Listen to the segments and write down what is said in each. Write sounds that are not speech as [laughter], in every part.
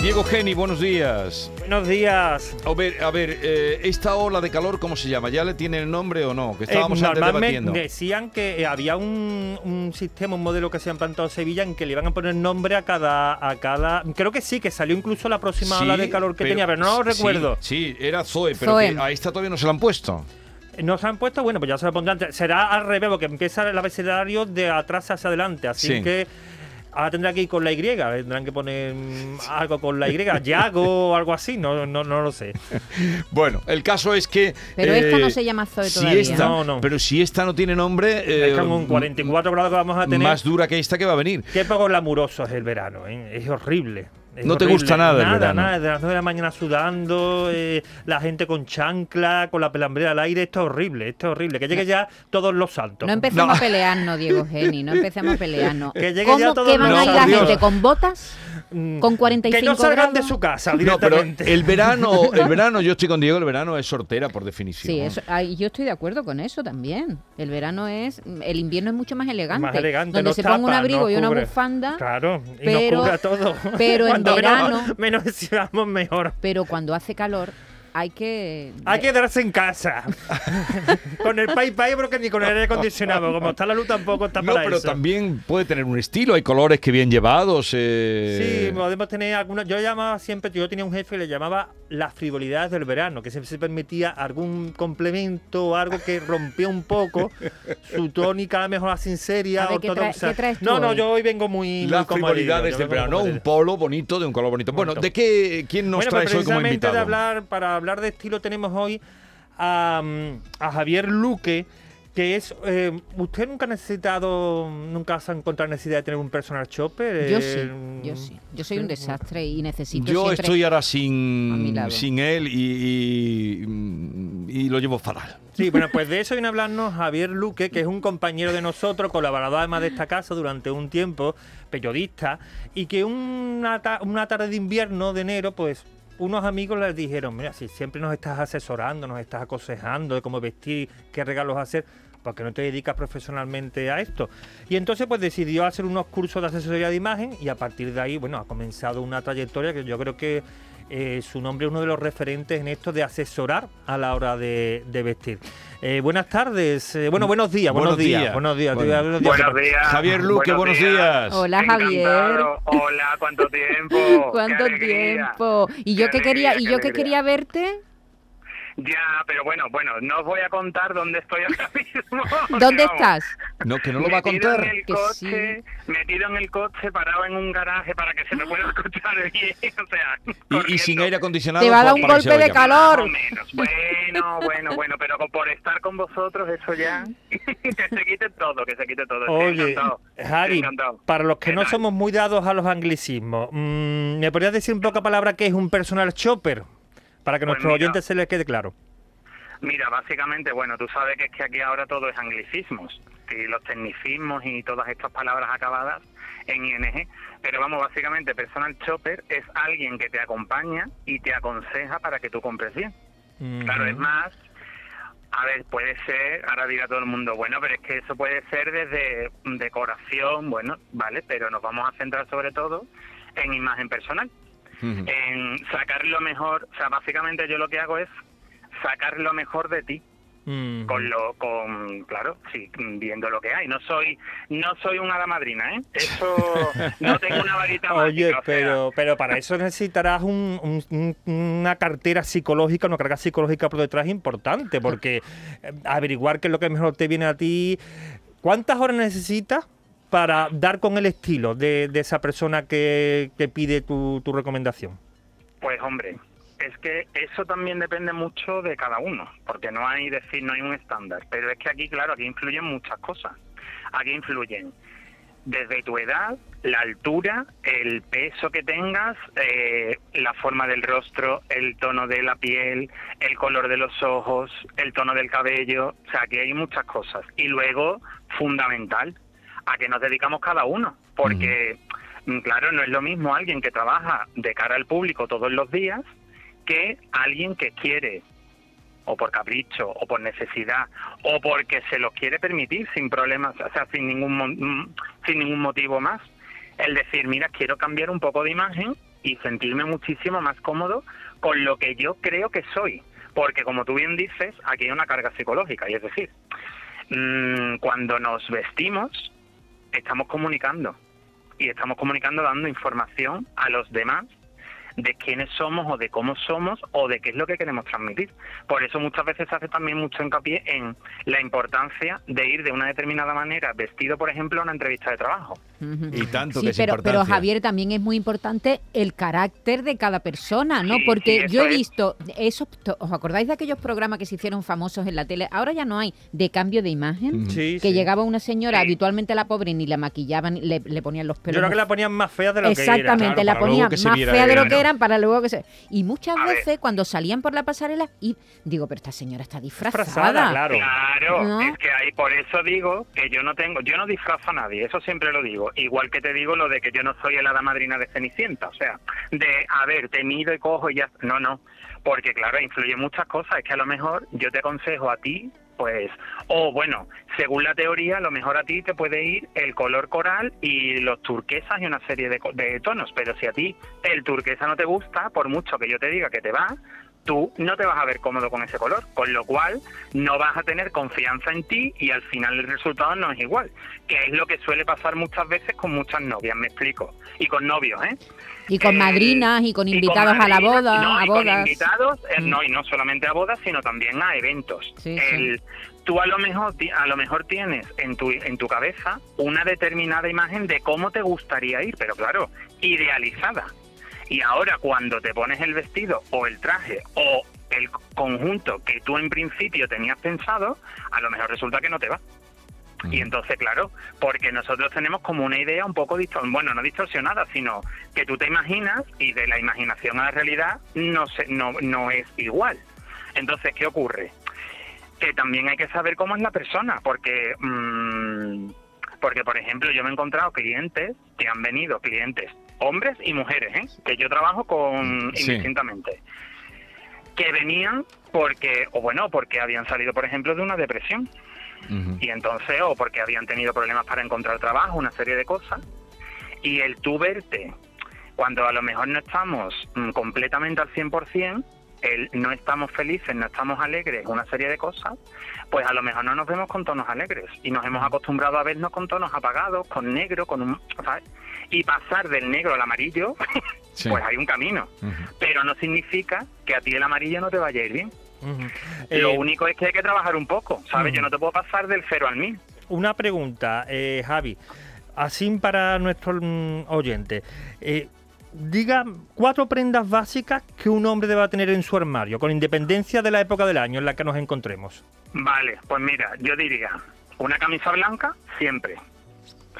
Diego Geni, buenos días. Buenos días. A ver, a ver eh, esta ola de calor, ¿cómo se llama? ¿Ya le tiene el nombre o no? Que estábamos Eh, antes normalmente debatiendo. decían que eh, había un, un sistema, un modelo que se ha implantado en Sevilla en que le iban a poner nombre a cada, a cada. Creo que sí, que salió incluso la próxima ola de calor que tenía, pero no lo sí, recuerdo. Sí, era Zoe, pero Zoe. que a esta todavía no se la han puesto. No se han puesto, bueno, pues ya se lo pondrán. Será al revés, porque empieza el abecedario de atrás hacia adelante. Así Sí. que ahora tendrá que ir con la Y, tendrán que poner mm, algo con la Y, Yago o algo así, no, no, no lo sé. [laughs] Bueno, el caso es que. Pero esta eh, no se llama Zoe si todavía. esta- No, no. Pero si esta no tiene nombre. eh, es con 44 grados que vamos a tener. Más dura que esta que va a venir. Qué poco glamuroso es el verano, ¿eh? es horrible. Es No te gusta nada el nada, verano. Nada, de las 9 de la mañana sudando, eh, la gente con chancla, con la pelambrera al aire, esto es horrible, esto es horrible. Que llegue ya todos los santos. No empecemos No. a pelearnos, Diego Geni, no empecemos a pelearnos. [laughs] Que llegue ¿Cómo ya todo que van el a ir la gente con botas? Mm, con 45 Que no salgan de su casa No, pero el verano, [laughs] el verano, yo estoy con Diego, el verano es sortera por definición. Sí, eso, ay, yo estoy de acuerdo con eso también. El verano es, el invierno es mucho más elegante. Más elegante, donde se ponga un tapa, abrigo y una bufanda. Claro, y pero- nos cubra todo. pero [laughs] en verano- Menos, menos decíamos mejor. Pero cuando hace calor hay que... Hay que quedarse en casa. [laughs] con el pay pay, porque ni con el aire acondicionado. [laughs] Como está la luz tampoco está No, para pero eso. también puede tener un estilo, hay colores que bien llevados. eh, Sí, podemos tener alguna. Yo llamaba siempre, yo tenía un jefe que le llamaba las frivolidades del verano, que siempre se permitía algún complemento o algo que rompía un poco [laughs] su tónica mejor así seria. A ver, ¿qué trae- qué traes tú no, no, hoy? yo hoy vengo muy. muy Las comodillo, frivolidades del verano, ¿no? muy un polo bonito de un color bonito. Bueno, Bonito. ¿de qué quién nos Bueno, trae pues hoy como precisamente invitado? de hablar, para hablar de estilo tenemos hoy a, mm, a Javier Luque, que es... eh, ¿Usted nunca ha necesitado, nunca se ha encontrado necesidad de tener un personal shopper? Yo Eh, sí, yo sí. Yo soy un desastre y necesito Yo siempre... estoy ahora sin, sin él y, y, y lo llevo fatal. Sí, bueno, pues de eso viene a hablarnos Javier Luque, que es un compañero de nosotros, colaborador además de esta casa durante un tiempo, periodista, y que una, ta- una tarde de invierno de enero, pues unos amigos les dijeron, mira, si siempre nos estás asesorando, nos estás aconsejando de cómo vestir, qué regalos hacer, ¿por qué no te dedicas profesionalmente a esto? Y entonces pues decidió hacer unos cursos de asesoría de imagen y a partir de ahí, bueno, ha comenzado una trayectoria que yo creo que eh, su nombre es uno de los referentes en esto de asesorar a la hora de, de vestir. Eh, buenas tardes, eh, bueno, buenos días, buenos, Buenos días, días. buenos días. Bueno. buenos días. Buenos días. Javier Luque, buenos días. Hola Javier. Hola, ¿cuánto tiempo? [laughs] ¿Cuánto tiempo? Y yo Qué que quería, y yo que quería verte, Ya, pero bueno, bueno, no os voy a contar dónde estoy ahora [laughs] mismo. ¿dónde Vamos, estás? No, que no lo va a metido contar. En el Que coche, Metido en el coche, parado en un garaje para que se me pueda [laughs] escuchar bien. O sea, Y, y sin aire acondicionado. Te va a dar un golpe de calor. Menos. Bueno, bueno, bueno, pero por estar con vosotros, eso ya. [laughs] que se quite todo, que se quite todo. Oye, encantado, encantado. para los que ¿Qué no tal? somos muy dados a los anglicismos, mm, ¿me podrías decir en poca palabra qué es un personal shopper? Para que Pues nuestros oyentes se les quede claro. Mira, básicamente, bueno, tú sabes que es que aquí ahora todo es anglicismos, y los tecnicismos y todas estas palabras acabadas en ing. Pero vamos, básicamente, personal shopper es alguien que te acompaña y te aconseja para que tú compres bien. Claro, es más, a ver, puede ser, ahora dirá todo el mundo, bueno, pero es que eso puede ser desde decoración, bueno, vale, pero nos vamos a centrar sobre todo en imagen personal En sacar lo mejor, o sea, básicamente yo lo que hago es sacar lo mejor de ti con lo con claro, sí, viendo lo que hay. No soy no soy una hada madrina, ¿eh? Eso [laughs] no tengo una varita Oye, mágica, o sea, pero, pero para eso necesitarás un- un- un- una cartera psicológica, una carga psicológica por detrás importante, porque eh, averiguar qué es lo que mejor te viene a ti. ¿Cuántas horas necesitas para dar con el estilo de, esa persona que, pide tu, tu recomendación? Pues hombre, es que eso también depende mucho de cada uno, porque no hay decir, no hay un estándar, pero es que aquí, claro, aquí influyen muchas cosas. Aquí influyen desde tu edad, la altura, el peso que tengas, eh, la forma del rostro, el tono de la piel, el color de los ojos, el tono del cabello, o sea, aquí hay muchas cosas. Y luego, fundamental, a qué nos dedicamos cada uno, porque, mm, claro, no es lo mismo alguien que trabaja de cara al público todos los días que alguien que quiere o por capricho, o por necesidad, o porque se los quiere permitir sin problemas, o sea, sin ningún, mm, sin ningún motivo más. El decir, mira, quiero cambiar un poco de imagen y sentirme muchísimo más cómodo con lo que yo creo que soy. Porque como tú bien dices, aquí hay una carga psicológica, y es decir, mm, cuando nos vestimos, estamos comunicando. Y estamos comunicando dando información a los demás de quiénes somos o de cómo somos o de qué es lo que queremos transmitir. Por eso muchas veces se hace también mucho hincapié en la importancia de ir de una determinada manera vestido, por ejemplo, a una entrevista de trabajo. Y tanto Sí, que es pero, pero. Javier también es muy importante el carácter de cada persona, ¿no? Sí, Porque sí, yo he visto esos, ¿os acordáis de aquellos programas que se hicieron famosos en la tele? Ahora ya no hay de cambio de imagen. Que sí. llegaba una señora, Sí. habitualmente la pobre ni la maquillaban, le, le ponían los Yo pelos. creo que la ponían más fea de lo Exactamente, Claro, la para luego ponían que más fea de lo que ¿no? Eran para luego que se... Y muchas A ver. veces cuando salían por la pasarela, y digo, pero esta señora está disfrazada. Disfrazada, claro. Claro, ¿No? es que ahí por eso digo que yo no tengo, yo no disfrazo a nadie, eso siempre lo digo. Igual que te digo lo de que yo no soy el hada madrina de Cenicienta, o sea, de, a ver, te mido y cojo y ya, no, no, porque claro, influyen muchas cosas, es que a lo mejor yo te aconsejo a ti, pues, o bueno, según la teoría, lo mejor a ti te puede ir el color coral y los turquesas y una serie de, de tonos, pero si a ti el turquesa no te gusta, por mucho que yo te diga que te va, tú no te vas a ver cómodo con ese color, con lo cual no vas a tener confianza en ti y al final el resultado no es igual, que es lo que suele pasar muchas veces con muchas novias, me explico, y con novios, ¿eh? Y con Eh, madrinas y con y invitados a la boda, no, a y con bodas. invitados, eh, Mm. no, y no solamente a bodas, sino también a eventos. Sí, El- Tú a lo mejor a lo mejor tienes en tu en tu cabeza una determinada imagen de cómo te gustaría ir, pero claro, idealizada. Y ahora cuando te pones el vestido o el traje o el conjunto que tú en principio tenías pensado, a lo mejor resulta que no te va. Y entonces, claro, porque nosotros tenemos como una idea un poco distorsionada, bueno, no distorsionada, sino que tú te imaginas y de la imaginación a la realidad no, se, no, no es igual. Entonces, ¿qué ocurre? Que también hay que saber cómo es la persona, porque, mm, porque por ejemplo, yo me he encontrado clientes que han venido, clientes, hombres y mujeres, ¿eh? que yo trabajo con Sí. indistintamente, que venían porque, o bueno, porque habían salido, por ejemplo, de una depresión y entonces o porque habían tenido problemas para encontrar trabajo, una serie de cosas, y el tú verte cuando a lo mejor no estamos mm, completamente al 100%, el no estamos felices, no estamos alegres, una serie de cosas, pues a lo mejor no nos vemos con tonos alegres y nos hemos acostumbrado a vernos con tonos apagados, con negro, con un... ¿sabes? Y pasar del negro al amarillo, [laughs] Sí. pues hay un camino, pero no significa que a ti el amarillo no te vaya a ir bien. Lo Eh, único es que hay que trabajar un poco, ¿sabes? Yo no te puedo pasar del cero al mil. Una pregunta, eh, Javi. Así para nuestros mm, oyentes. Eh, diga cuatro prendas básicas que un hombre deba tener en su armario, con independencia de la época del año en la que nos encontremos. Vale, pues mira, yo diría una camisa blanca siempre.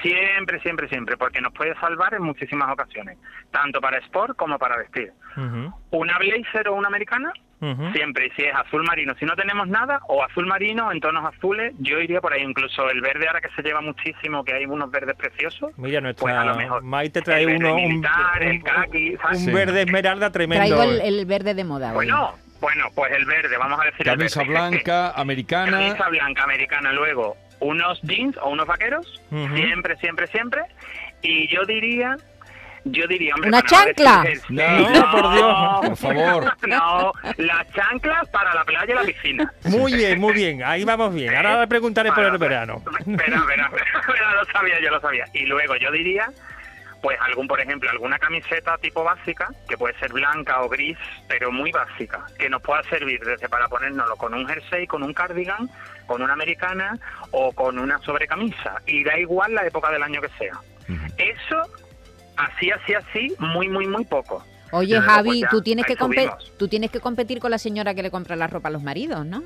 Siempre, siempre, siempre, porque nos puede salvar en muchísimas ocasiones, tanto para sport como para vestir. Una blazer o una americana, siempre, y si es azul marino, si no tenemos nada, o azul marino en tonos azules, yo iría por ahí, incluso el verde ahora que se lleva muchísimo, que hay unos verdes preciosos. Mira, Pues a nuestra lo mejor Maite trae el uno, un, militar, el un- caqui, ¿sabes? un Sí. verde esmeralda tremendo. Traigo el, el verde de moda hoy. Bueno, bueno, pues el verde, vamos a decir Camisa el verde. blanca, [laughs] americana. Camisa blanca americana, luego unos jeans o unos vaqueros, siempre, siempre, siempre. Y yo diría, yo diría, hombre, ¿Una no chancla? No, por Dios. Por favor. [laughs] No, las chanclas para la playa y la piscina. Muy bien, muy bien, ahí vamos bien. Ahora le preguntaré por el verano. Espera, espera, [laughs] espera, lo sabía, yo lo sabía. Y luego yo diría, pues algún, por ejemplo, alguna camiseta tipo básica, que puede ser blanca o gris, pero muy básica, que nos pueda servir desde para ponérnoslo con un jersey, con un cardigan, con una americana o con una sobrecamisa. Y da igual la época del año que sea. Eso, así, así, así, muy, muy, muy poco. Oye, Luego, Javi, pues ya, tú, tienes ahí que subimos. tú tienes que competir con la señora que le compra la ropa a los maridos, ¿no?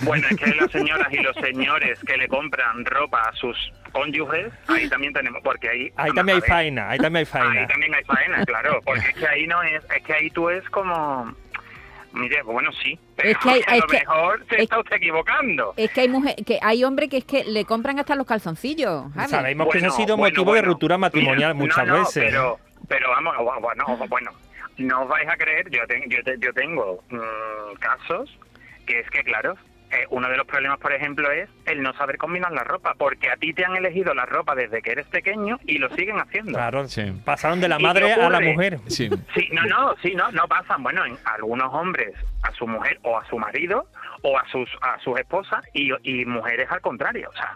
Bueno, es que las [laughs] señoras y los señores que le compran ropa a sus cónyuges, ahí también tenemos, porque ahí... Ahí también hay faena, ahí también hay Ahí faena. también hay faena, claro, porque es que ahí no es, es que ahí tú es como, mire, bueno sí, pero Es que hay- a es lo que- mejor se es- está usted equivocando. Es que hay mujer, que hay hombres que es que le compran hasta los calzoncillos. Javi. Sabemos que eso ha Bueno, sido bueno, motivo de bueno. ruptura matrimonial Mira, muchas no, no, veces. Pero, pero vamos, bueno, bueno, no os vais a creer, yo, ten- yo, te- yo tengo mm, casos que es que, claro, eh, uno de los problemas, por ejemplo, es el no saber combinar la ropa, porque a ti te han elegido la ropa desde que eres pequeño y lo siguen haciendo. Claro, Sí. pasaron de la ¿Y madre a la mujer. Sí. Sí, no, no, sí, no, no pasan. Bueno, en algunos hombres a su mujer o a su marido o a sus a sus esposas y, y mujeres al contrario, o sea,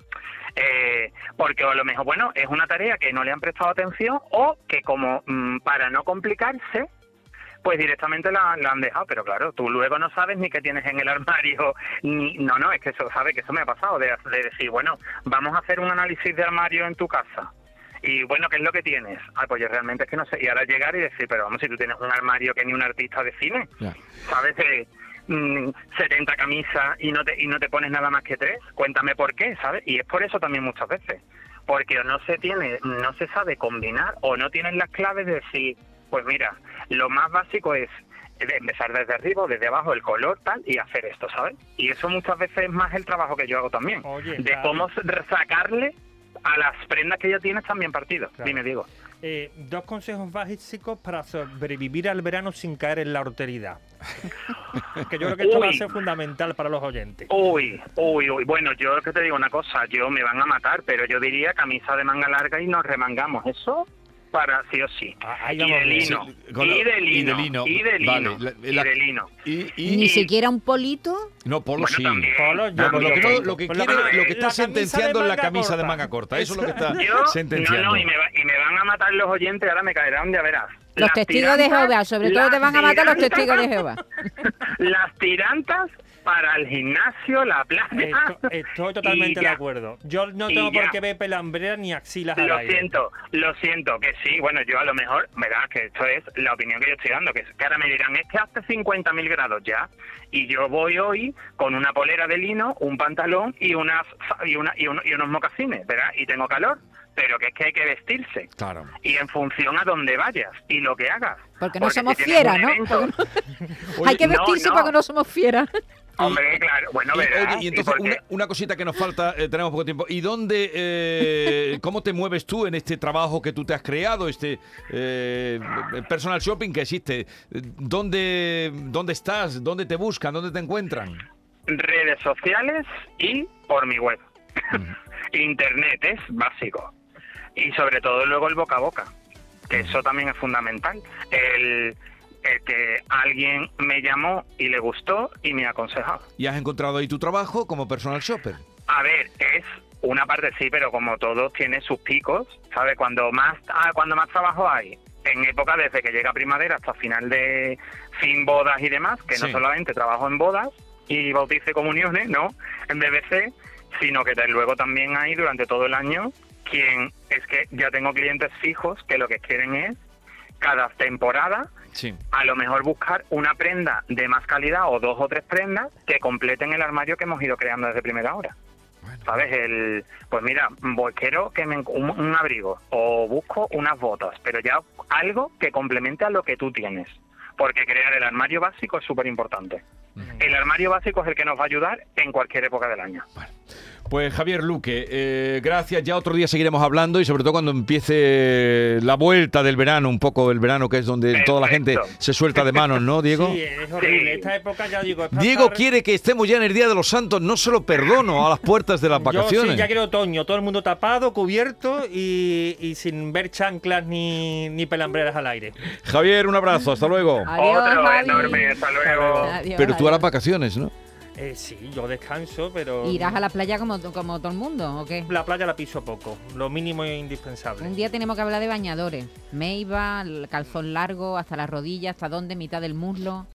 eh, porque a lo mejor, bueno, es una tarea que no le han prestado atención o que como mm, para no complicarse, pues directamente la, la han dejado, pero claro, tú luego no sabes ni qué tienes en el armario, ni no, no, es que eso, sabe que eso me ha pasado, de, de decir, bueno, vamos a hacer un análisis de armario en tu casa. Y bueno, ¿qué es lo que tienes? Ah, pues yo realmente es que no sé. Y ahora llegar y decir, pero vamos, si tú tienes un armario que ni un artista de cine. ¿sabes? De mm, 70 camisas y no, te, y no te pones nada más que tres, cuéntame por qué, ¿sabes? Y es por eso también muchas veces. Porque o no se tiene, no se sabe combinar o no tienen las claves de decir, pues mira, lo más básico es empezar desde arriba, desde abajo, el color, tal, y hacer esto, ¿sabes? Y eso muchas veces es más el trabajo que yo hago también. Oye, de claro. cómo sacarle a las prendas que ya tienes también partido. Claro. Dime, digo. Eh, dos consejos básicos para sobrevivir al verano sin caer en la horteridad. [laughs] que yo creo que esto va a Uy. ser fundamental para los oyentes. Uy, uy, uy. Bueno, yo que te digo una cosa, yo me van a matar, pero yo diría camisa de manga larga y nos remangamos. Eso para sí o sí. Ah, y de lino, con la- y de lino, y de lino. y de lino, Vale, la- y la- de lino. Y, y- Ni siquiera un polito. no, Polo Bueno, sí. también, Polo, yo- Bueno, lo que, no- también. lo que quiere, lo que está de sentenciando es la camisa de corta. manga corta. Eso es lo que está Yo, no, sentenciando. no, y me, va- y me van a matar los oyentes, ahora me caerán, ya verás. Los Las testigos de Jehová, sobre todo te van a matar los testigos de Jehová. [laughs] Las tirantas para el gimnasio, la playa. Esto- estoy [laughs] totalmente de acuerdo. Yo no tengo por qué ver pelambreras ni axilas al Lo aire. siento, lo siento, que sí, bueno, yo a lo mejor, verás que esto es la opinión que yo estoy dando, que, es- que ahora me dirán, es que hace 50.000 grados ya, y yo voy hoy con una polera de lino, un pantalón y unas y, una, y, uno- y unos mocasines, ¿verdad? Y tengo calor, pero que es que hay que vestirse. Claro. Y en función a dónde vayas y lo que hagas. Porque no si somos tienes fieras, un ¿no? evento- [laughs] Hay que no, vestirse no. porque no somos fieras. Hombre, claro, bueno, Y, verás. oye, y entonces una cosita que nos falta, eh, tenemos poco tiempo. ¿Y dónde, eh, cómo te mueves tú en este trabajo que tú te has creado, este eh, personal shopping que existe? ¿Dónde, ¿Dónde estás? ¿Dónde te buscan? ¿Dónde te encuentran? redes sociales y por mi web. [laughs] Internet es básico. Y sobre todo luego el boca a boca, que eso también es fundamental. El, el que alguien me llamó y le gustó y me ha aconsejado. ¿Y has encontrado ahí tu trabajo como personal shopper? A ver, es una parte sí, pero como todo tiene sus picos, ¿sabes? Cuando más ah, cuando más trabajo hay, en época desde que llega primavera hasta final de fin bodas y demás, que no solamente trabajo en bodas y bautice comuniones, ¿no? En BBC, sino que luego también hay durante todo el año quien es que ya tengo clientes fijos que lo que quieren es cada temporada Sí. a lo mejor buscar una prenda de más calidad o dos o tres prendas que completen el armario que hemos ido creando desde primera hora. ¿Sabes? El, pues mira, voy, quiero que me, un, un abrigo o busco unas botas, pero ya algo que complemente a lo que tú tienes. Porque crear el armario básico es súper importante. El armario básico es el que nos va a ayudar en cualquier época del año. Pues Javier Luque, eh, gracias. Ya otro día seguiremos hablando y sobre todo cuando empiece la vuelta del verano, un poco el verano que es donde toda la gente se suelta de manos, ¿no, Diego? Sí, es horrible. Sí. Esta época ya digo. Diego quiere que estemos ya en el Día de los Santos, no se lo perdono a las puertas de las Yo vacaciones. sí, ya quiero otoño, todo el mundo tapado, cubierto y, y sin ver chanclas ni, ni pelambreras al aire. Javier, un abrazo, hasta luego. Adiós, Otro Javi. enorme, hasta luego. Adiós, Pero tú a las adiós. vacaciones, ¿no? Eh, sí, yo descanso, pero ¿Irás a la playa como, como todo el mundo o qué? la playa la piso poco, lo mínimo e indispensable. Un día tenemos que hablar de bañadores. Meiba, el calzón largo, hasta la rodilla, hasta dónde, mitad del muslo.